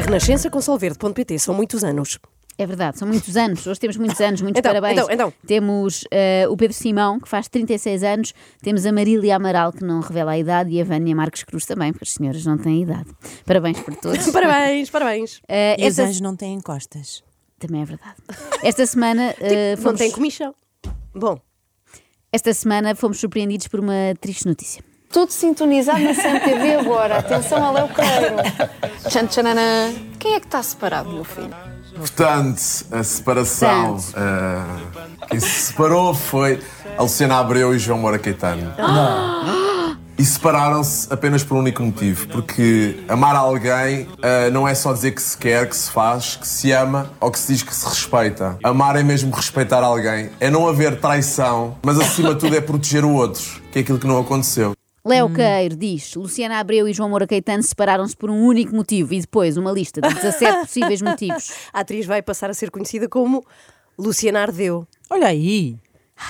A Renascença com Solverde.pt são muitos anos. É verdade, são muitos anos. Hoje temos muitos anos, muitos Então, parabéns. então, então. Temos eh, o Pedro Simão, que faz 36 anos. Temos a Marília Amaral, que não revela a idade. E a Vânia Marques Cruz também, porque as senhoras não têm idade. Parabéns por todos. Parabéns, parabéns. Eh, E os esta- anjos não têm costas. Também é verdade. Esta semana, Não fomos, tem comissão. Bom, esta semana fomos surpreendidos por uma triste notícia. Tudo sintonizado na CMTV agora. Atenção ao Léo Queiro. Tchan, tchananã. Quem é que está separado, meu filho? Portanto, a separação. Eh, quem se separou foi a Luciana Abreu e João Moura Caetano. E separaram-se apenas por um único motivo, porque amar alguém eh, não é só dizer que se quer, que se faz, que se ama ou que se diz que se respeita. Amar é mesmo respeitar alguém, é não haver traição, mas acima de tudo é proteger o outro, que é aquilo que não aconteceu. Léo Queiro diz: Luciana Abreu e João Moura Caetano separaram-se por um único motivo e depois uma lista de 17 possíveis motivos. a atriz vai passar a ser conhecida como Luciana Ardeu. Olha aí.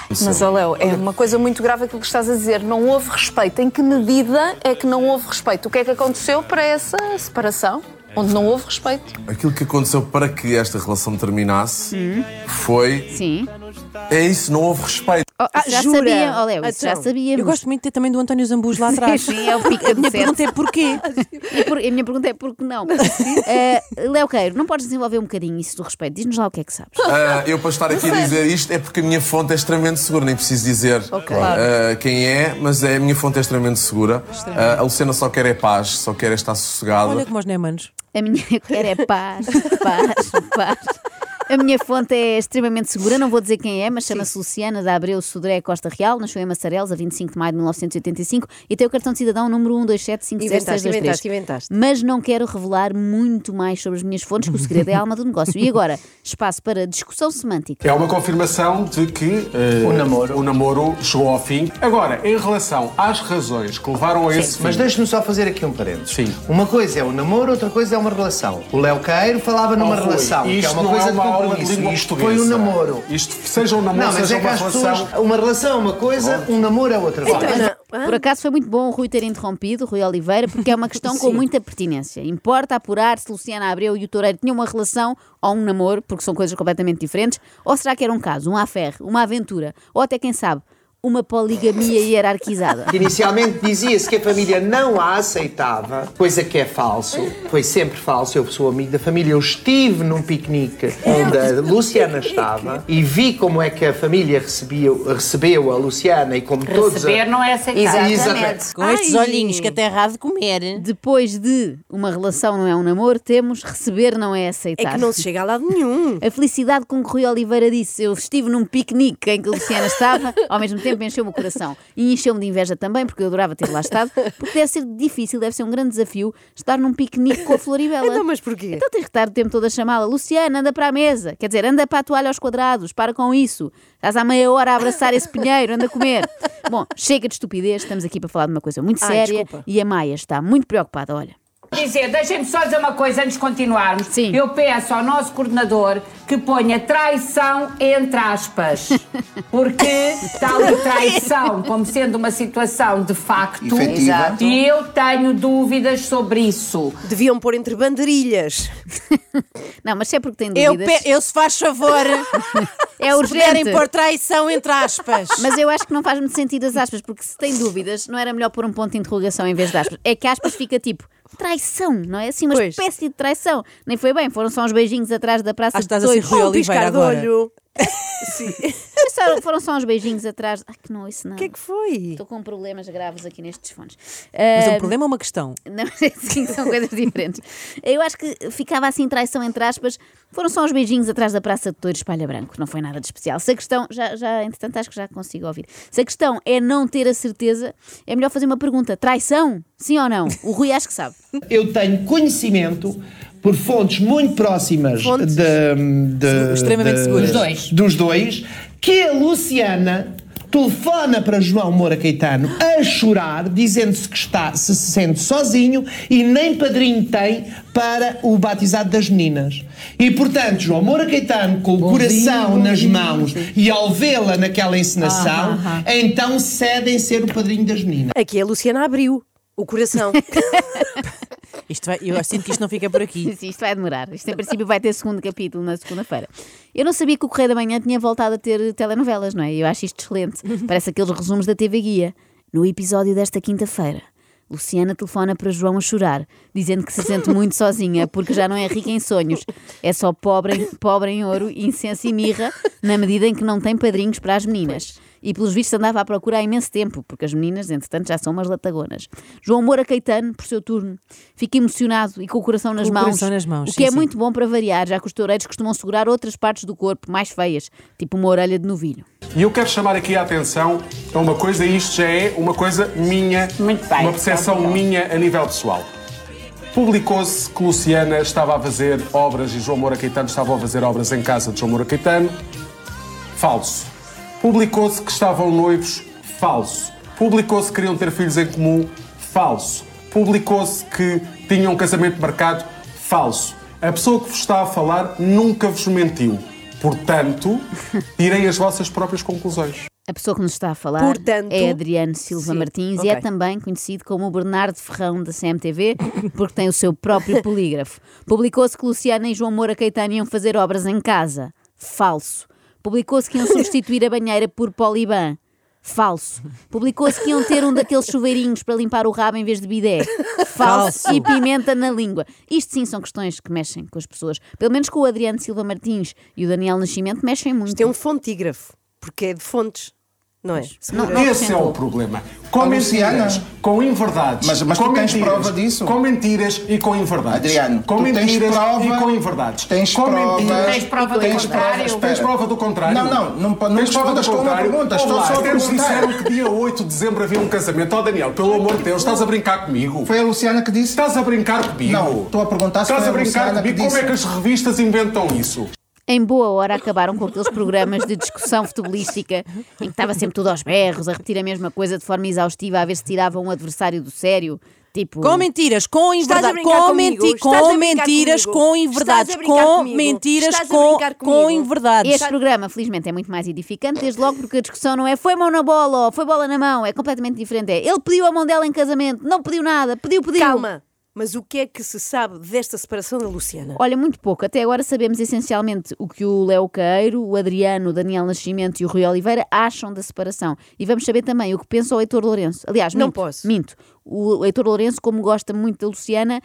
Mas, Léo, é uma coisa muito grave aquilo que estás a dizer. Não houve respeito. Em que medida é que não houve respeito? O que é que aconteceu para essa separação? Onde não houve respeito? Aquilo que aconteceu para que esta relação terminasse foi. Sim. É isso, não houve respeito. Oh, isso já jura? sabia, oh, Léo, isso já Então, sabíamos. Eu gosto muito de ter também do António Zambus lá atrás. Sim, é o pica A minha pergunta é porquê? E por- a minha pergunta é por que não? Eh, Léo Queiro, não podes desenvolver um bocadinho isso do respeito? Diz-nos lá o que é que sabes. Ah, eu, para estar aqui a dizer isto, é porque a minha fonte é extremamente segura, nem preciso dizer ah, quem é, mas é, a minha fonte é extremamente segura. Ah, a Luciana só quer é paz, só quer é estar sossegada. Olha como os Neymanos. A minha quer é paz, paz, paz. A minha fonte é extremamente segura, não vou dizer quem é, mas chama-se Luciana da Abreu Sodré Costa Real, nasceu em Massarelos a 25 de maio de 1985 e tem o cartão de cidadão número 127570623. Inventaste, inventaste, inventaste. Mas não quero revelar muito mais sobre as minhas fontes, que o segredo é a alma do negócio. E agora, espaço para discussão semântica. É uma confirmação de que eh, O namoro. o namoro chegou ao fim. Agora, em relação às razões que levaram a esse Mas deixe-me só fazer aqui um parênteses. Sim. Uma coisa é o namoro, outra coisa é uma relação. O Léo Caeiro falava numa Oh, relação, que é uma coisa é uma de compromisso. língua Isto foi um namoro. Isto, seja um namoro, Não, mas seja é que uma as relação. pessoas. Uma relação é uma coisa, um namoro é outra coisa. Não, Por acaso foi muito bom o Rui ter interrompido, o Rui Oliveira, porque é uma questão com muita pertinência. Importa apurar se Luciana Abreu e o Toureiro tinham uma relação ou um namoro, porque são coisas completamente diferentes, ou será que era um caso, um affaire, uma aventura, ou até, quem sabe, uma poligamia hierarquizada. Inicialmente dizia-se que a família não a aceitava, coisa que é falso, foi sempre falso. Eu sou amigo da família, eu estive num piquenique onde a Luciana estava e vi como é que a família recebia, recebeu a Luciana e como todos. a- Receber não é aceitar. Exatamente. Com estes olhinhos que até errado de comer. Depois de uma relação não é um namoro, temos receber não é É aceitar. que não se chega a lado nenhum. A felicidade com que Rui Oliveira disse eu estive num piquenique em que a Luciana estava, ao mesmo tempo encheu-me o coração. E encheu-me de inveja também, porque eu adorava ter lá estado, porque deve ser difícil, deve ser um grande desafio estar num piquenique com a Floribela. Então, mas porquê? Então tens que estar o tempo todo a chamá-la Luciana, anda para a mesa. Quer dizer, anda para a toalha aos quadrados, para com isso. Estás há meia hora a abraçar esse pinheiro, anda a comer. Bom, chega de estupidez, estamos aqui para falar de uma coisa muito Ai, séria desculpa. e a Maia está muito preocupada, olha. Dizer, deixem-me só dizer uma coisa antes de continuarmos. Sim. Eu peço ao nosso coordenador que ponha traição entre aspas. Porque ali traição como sendo uma situação de facto. Exato. E eu tenho dúvidas sobre isso. Deviam pôr entre bandeirilhas. Não, mas se é porque tem Eu, dúvidas, pe- eu se faz favor, é se puderem urgente. pôr traição entre aspas. Mas eu acho que não faz muito sentido as aspas, porque se tem dúvidas, não era melhor pôr um ponto de interrogação em vez de aspas. É que aspas fica tipo traição, não é? Assim, uma Pois. espécie de traição. Nem foi bem, foram só uns beijinhos atrás da praça Ah, de estás a ser. Rui Oliveira agora. olho. Só- Foram só uns beijinhos atrás. Ai, que não, isso não. O que é que foi? Estou com problemas graves aqui nestes fones. Mas é um problema ou uma questão? Não, sim, são coisas diferentes. Eu acho que ficava assim traição entre aspas. Foram só uns beijinhos atrás da Praça de Touro Espalha Branco. Não foi nada de especial. Se a questão, já, já, entretanto, acho que já consigo ouvir. Se a questão é não ter a certeza, é melhor fazer uma pergunta: traição? Sim ou não? O Rui acho que sabe. Eu tenho conhecimento por fontes muito próximas Fontes? de, de- Extremamente de- seguras. Dos dois. dos dois, que a Luciana telefona para João Moura Caetano a chorar, dizendo-se que está, se sente sozinho e nem padrinho tem para o batizado das meninas. E, portanto, João Moura Caetano, com o coração nas mãos e ao vê-la naquela encenação, então cede em ser o padrinho das meninas. Aqui a Luciana abriu o coração. Isto vai, eu sinto que isto não fica por aqui. Sim, isto vai demorar. Isto, em princípio, vai ter segundo capítulo na segunda-feira. Eu não sabia que o Correio da Manhã tinha voltado a ter telenovelas, não é? Eu acho isto excelente. Parece aqueles resumos da TV Guia. No episódio desta quinta-feira, Luciana telefona para João a chorar, dizendo que se sente muito sozinha porque já não é rica em sonhos. É só pobre, pobre em ouro, incenso e mirra, na medida em que não tem padrinhos para as meninas. E pelos vistos andava à procura há imenso tempo, porque as meninas, entretanto, já são umas latagonas. João Moura Caetano, por seu turno, fica emocionado e com o coração nas Com o mãos. coração nas mãos, o que sim, é sim. muito bom para variar, já que os toureiros costumam segurar outras partes do corpo mais feias, tipo uma orelha de novilho. E eu quero chamar aqui a atenção a uma coisa, e isto já é uma coisa minha, Muito bem, uma percepção obrigada. minha a nível pessoal. Publicou-se que Luciana estava a fazer obras e João Moura Caetano estava a fazer obras em casa de João Moura Caetano. Falso. Publicou-se que estavam noivos. Falso. Publicou-se que queriam ter filhos em comum. Falso. Publicou-se que tinham um casamento marcado. Falso. A pessoa que vos está a falar nunca vos mentiu. Portanto, tirem as vossas próprias conclusões. A pessoa que nos está a falar Portanto- é Adriano Silva Sim, Martins e é também conhecido como o Bernardo Ferrão da CMTV, porque tem o seu próprio polígrafo. Publicou-se que Luciana e João Moura Caetano iam fazer obras em casa. Falso. Publicou-se que iam substituir a banheira por poliban. Falso. Publicou-se que iam ter um daqueles chuveirinhos para limpar o rabo em vez de bidé. Falso. Falso. E pimenta na língua. Isto sim são questões que mexem com as pessoas. Pelo menos com o Adriano Silva Martins e o Daniel Nascimento mexem muito. Isto é um fontígrafo, porque é de fontes, não é? Não, Esse não é acrescentou. o problema. Com Luciana. mentiras, com inverdades. Mas- mas com tu tens mentiras, prova disso? Com mentiras e com inverdades. Adriano, com tu tens mentiras prova- e com inverdades. tens com prova- mentiras Tens prova do Tens contrário? prova. Tens prova do contrário? Não, não, não, não Tens prova do respondas com uma contrário? pergunta, estou Olá, só perguntar. disseram que dia 8 de dezembro havia um casamento. Oh, Daniel, pelo amor de Deus, estás a brincar comigo? Foi a Luciana que disse? Estás a brincar comigo? Não, estou a perguntar se Estás foi a a brincar Luciana comigo? que Como é que as revistas inventam isso? Em boa hora acabaram com aqueles programas de discussão futebolística em que estava sempre tudo aos berros, a repetir a mesma coisa de forma exaustiva, a ver se tirava um adversário do sério. Tipo. Com mentiras, com inverdades, com, menti com mentiras, comigo? com inverdades, com comigo? mentiras, com, com inverdades. Este programa, felizmente, é muito mais edificante, desde logo porque a discussão não é foi mão na bola ou foi bola na mão, é completamente diferente. É ele pediu a mão dela em casamento, não pediu nada, pediu, pediu. Calma, mas o que é que se sabe desta separação da Luciana? Olha, muito pouco. Até agora sabemos essencialmente o que o Léo Queiro, o Adriano, o Daniel Nascimento e o Rui Oliveira acham da separação. E vamos saber também o que pensa o Heitor Lourenço. Aliás, Não minto, posso. minto. O Heitor Lourenço, como gosta muito da Luciana,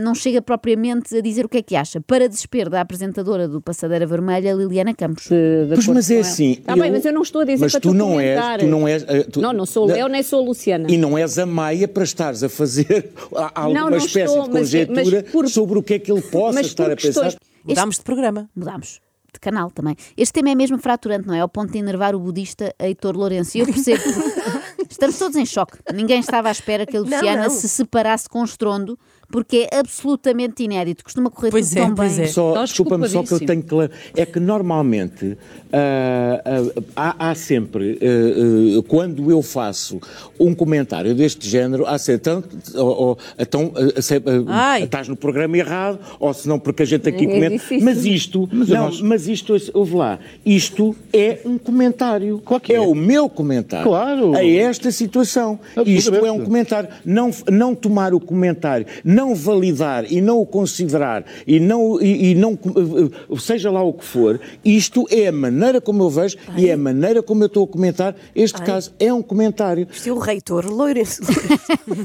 não chega propriamente a dizer o que é que acha. Para desespero da apresentadora do Passadeira Vermelha, Liliana Campos. Pois, mas é assim. Está bem, mas eu não estou a dizer mas para tu tu não és, tu não és. eh, tu- Não, não sou o Léo, nem sou a Luciana. E não és a Maia para estares a fazer alguma Não, não espécie estou, de mas- conjectura mas por- sobre o que é que ele possa mas estar a pensar. Mudámos de programa. Mudámos de canal também. Este tema é mesmo fraturante, não é? Ao ponto de enervar o budista Heitor Lourenço. E eu percebo. Estamos todos em choque. Ninguém estava à espera que a Não, Luciana não. se separasse com estrondo, porque é absolutamente inédito. Costuma correr Pois tudo é, tão pois bem. é. Só, desculpa-me só que eu tenho que. ler. É que normalmente ah, ah, há, há sempre, ah, quando eu faço um comentário deste género, há sempre tanto. Ou, ou, então, se- Ai. estás no programa errado, ou se não, porque a gente aqui É comenta. difícil. Mas isto, não, mas isto, ouve lá, isto é um comentário. é. o meu comentário. Claro. A esta situação. Isto é um comentário. Não, não tomar o comentário, não validar e não o considerar e não, e, e não eh, seja lá o que for, isto é a maneira como eu vejo e é a maneira como eu estou a comentar. Este caso é um comentário. Isto é o reitor Lourenço.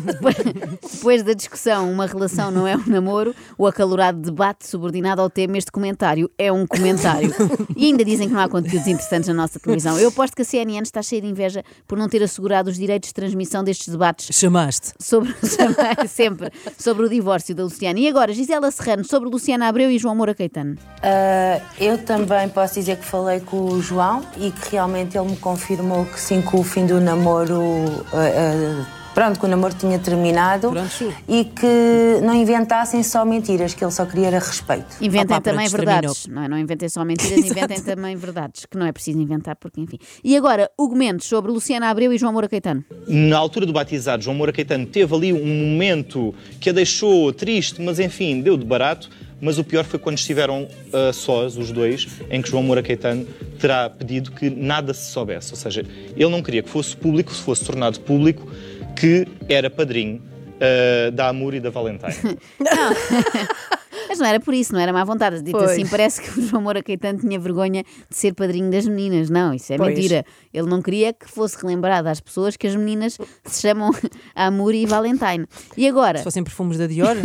Depois, depois da discussão, uma relação não é um namoro, o acalorado debate subordinado ao tema, este comentário é um comentário. E ainda dizem que não há conteúdos interessantes na nossa televisão. Eu aposto que a CNN está cheia de inveja por não ter assegurado os direitos de transmissão destes debates Chamaste. sobre sempre sobre o divórcio da Luciana. E agora, Gisela Serrano, sobre Luciana Abreu e João Moura Caetano. Ah, eu também posso dizer que falei com o João e que realmente ele me confirmou que sim, que o fim do namoro. ah, ah, Pronto, que o namoro tinha terminado Pronto, e que não inventassem só mentiras, que ele sá queria era respeito. Inventem Opa, também verdades, não é? Não inventem só mentiras, inventem também verdades, que não é preciso inventar, porque enfim. E agora, Hugo Mendes sobre Luciana Abreu e João Moura Caetano. Na altura do batizado, João Moura Caetano teve ali um momento que a deixou triste, mas enfim, deu de barato. Mas o pior foi quando estiveram ah, sós, os dois, em que João Moura Caetano terá pedido que nada se soubesse. Ou seja, ele não queria que fosse público, se fosse tornado público, que era padrinho ah, da Amor e da Valentine. Mas não era por isso, não era má vontade. Dito Pois. assim, parece que o João Moura Caetano tinha vergonha de ser padrinho das meninas. Não, isso é Pois. mentira. Ele não queria que fosse relembrado às pessoas que as meninas se chamam Amor e Valentine. E agora? Se fossem perfumes da Dior?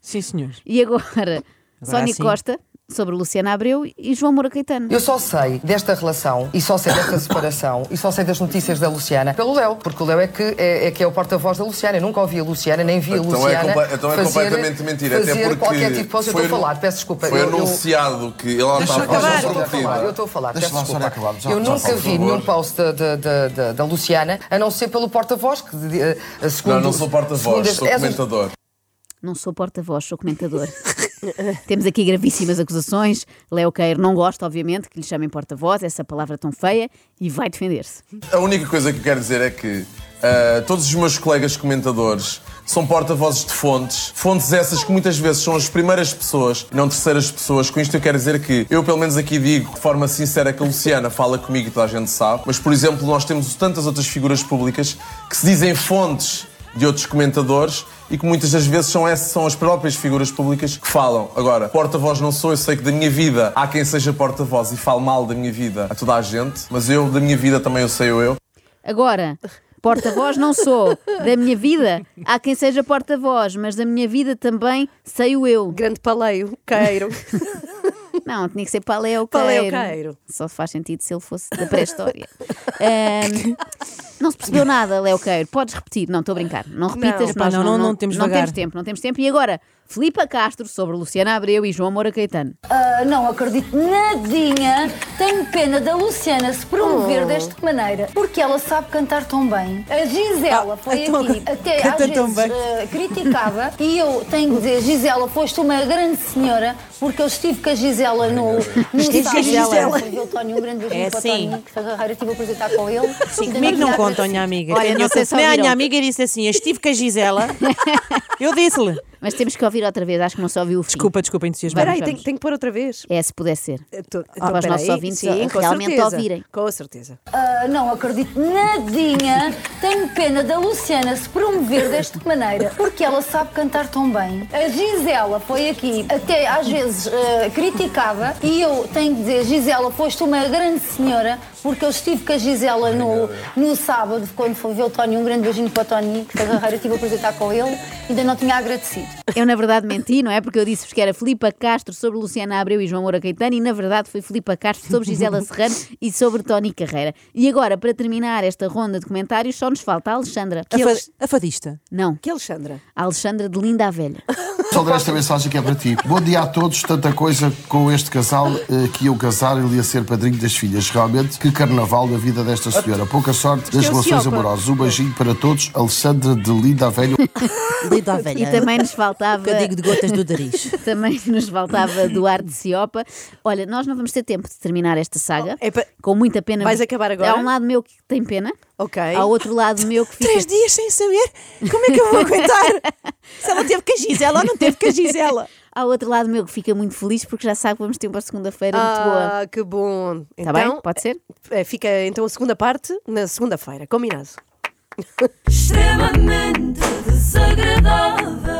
Sim, senhor. E agora? Sónia sim. Costa, sobre Luciana Abreu e João Moura Caetano. Eu só sei desta relação e só sei desta separação e só sei das notícias da Luciana pelo Léo, porque o Léo é que é, é que é o porta-voz da Luciana. Eu nunca ouvi a Luciana, nem vi a Então é Luciana. comple- então é fazer, completamente mentira, até fazer porque qualquer tipo de post. Eu estou a falar, peço desculpa. Foi eu, eu- anunciado que ele Deixa estava eu acabar. a Eu estou a falar, eu estou a falar, peço desculpa. acabar. Já- eu já nunca vi nenhum post da, da, da, da- da Luciana, a não ser pelo porta-voz, que eh, segundo... Não, não sou porta-voz, sou comentador. Não sou porta-voz, sou comentador. Temos aqui gravíssimas acusações. Léo Queiro não gosta, obviamente, que lhe chamem porta-voz, essa palavra tão feia, e vai defender-se. A única coisa que eu quero dizer é que ah, todos os meus colegas comentadores são porta-vozes de fontes, fontes essas que muitas vezes são as primeiras pessoas, não terceiras pessoas. Com isto eu quero dizer que eu, pelo menos aqui digo de forma sincera que a Luciana fala comigo e toda a gente sabe, mas, por exemplo, nós temos tantas outras figuras públicas que se dizem fontes de outros comentadores e que muitas das vezes são, essas, são as próprias figuras públicas que falam. Agora, porta-voz não sou, eu sei que da minha vida há quem seja porta-voz e fale mal da minha vida a toda a gente, mas eu, da minha vida, também eu sei eu. Agora, porta-voz não sou. Da minha vida, há quem seja porta-voz, mas da minha vida também sei o eu. Grande paleio, queiro. Não, tinha que ser Paleo Paleo Queiro. Queiro. Só faz sentido se ele fosse da pré-história. Ahm, não se percebeu nada, Léo Queiro. Podes repetir. Não, estou a brincar. Não repitas. Epá, nós não, não, não temos não vagar. temos tempo, não temos tempo. E agora, Filipa Castro sobre Luciana Abreu e João Moura Caetano. Ah, não acredito nadinha. Tenho pena da Luciana se promover Oh. desta maneira, porque ela sabe cantar tão bem. A Gisela foi então, aqui, até às vezes bem. ah, criticava, e eu tenho que dizer, Gisela, foste uma grande senhora, porque eu estive com a Gisela no, no Estive com a. Gisela. O Tónio, um grande beijinho É para o sim. Tónio, que foi Carreira, estive a prazer estar com ele. Sim, comigo não contam, minha amiga. Olha, se Nem a minha amiga disse assim: eu estive com a Gisela. Eu disse-lhe. Mas temos que ouvir outra vez, acho que não se ouviu o fim. Desculpa, desculpa, entusiasmar. Espera aí, tenho, tenho que pôr outra vez. É, se puder ser. Tô- Ah, para os espera nossos ouvintes Sim, realmente certeza. ouvirem. Com certeza. Ah, não acredito nadinha. Tenho pena da Luciana se promover desta maneira, porque ela sabe cantar tão bem. A Gisela foi aqui, até às vezes criticava, e eu tenho que dizer, Gisela, foste uma grande senhora, porque eu estive com a Gisela no, no sábado, quando foi ver o Tony. Um grande beijinho para o Tony, que foi Carreira, tive a estar com ele, ainda não tinha agradecido. Eu, na verdade, menti, não é? Porque eu disse-vos que era Filipa Castro sobre Luciana Abreu e João Moura Caetano e, na verdade, foi Filipa Castro sobre Gisela Serrano e sobre Tony Carreira. E agora, para terminar esta ronda de comentários, só nos falta a Alexandra. A, fa a fadista. Não. Que Alexandra? A Alexandra de Linda a Velha. Só ler esta mensagem que é para ti. Bom dia a todos. Tanta coisa com este casal eh, que iam casar ele ia ser padrinho das filhas. Realmente, que carnaval na vida desta senhora. Pouca sorte das é relações amorosas. Um beijinho para todos. Alexandra de Linda a Velho. Lida a velha. E também nos faltava. Que eu digo de gotas do nariz. Também nos faltava Duarte Ciopa. Olha, nós não vamos ter tempo de terminar esta saga. É pa- Com muita pena. Vais acabar agora? Há um lado meu que tem pena. Ok. Há outro lado meu que fica. Três dias sem saber como é que eu vou aguentar. Se ela teve com a Gisela ou não teve com a Gisela. Há outro lado meu que fica muito feliz porque já sabe que vamos ter uma segunda-feira muito boa. Ah, que bom. Está então, bem? Pode ser? é, Fica então a segunda parte na segunda-feira. Combinado. extremamente desagradável.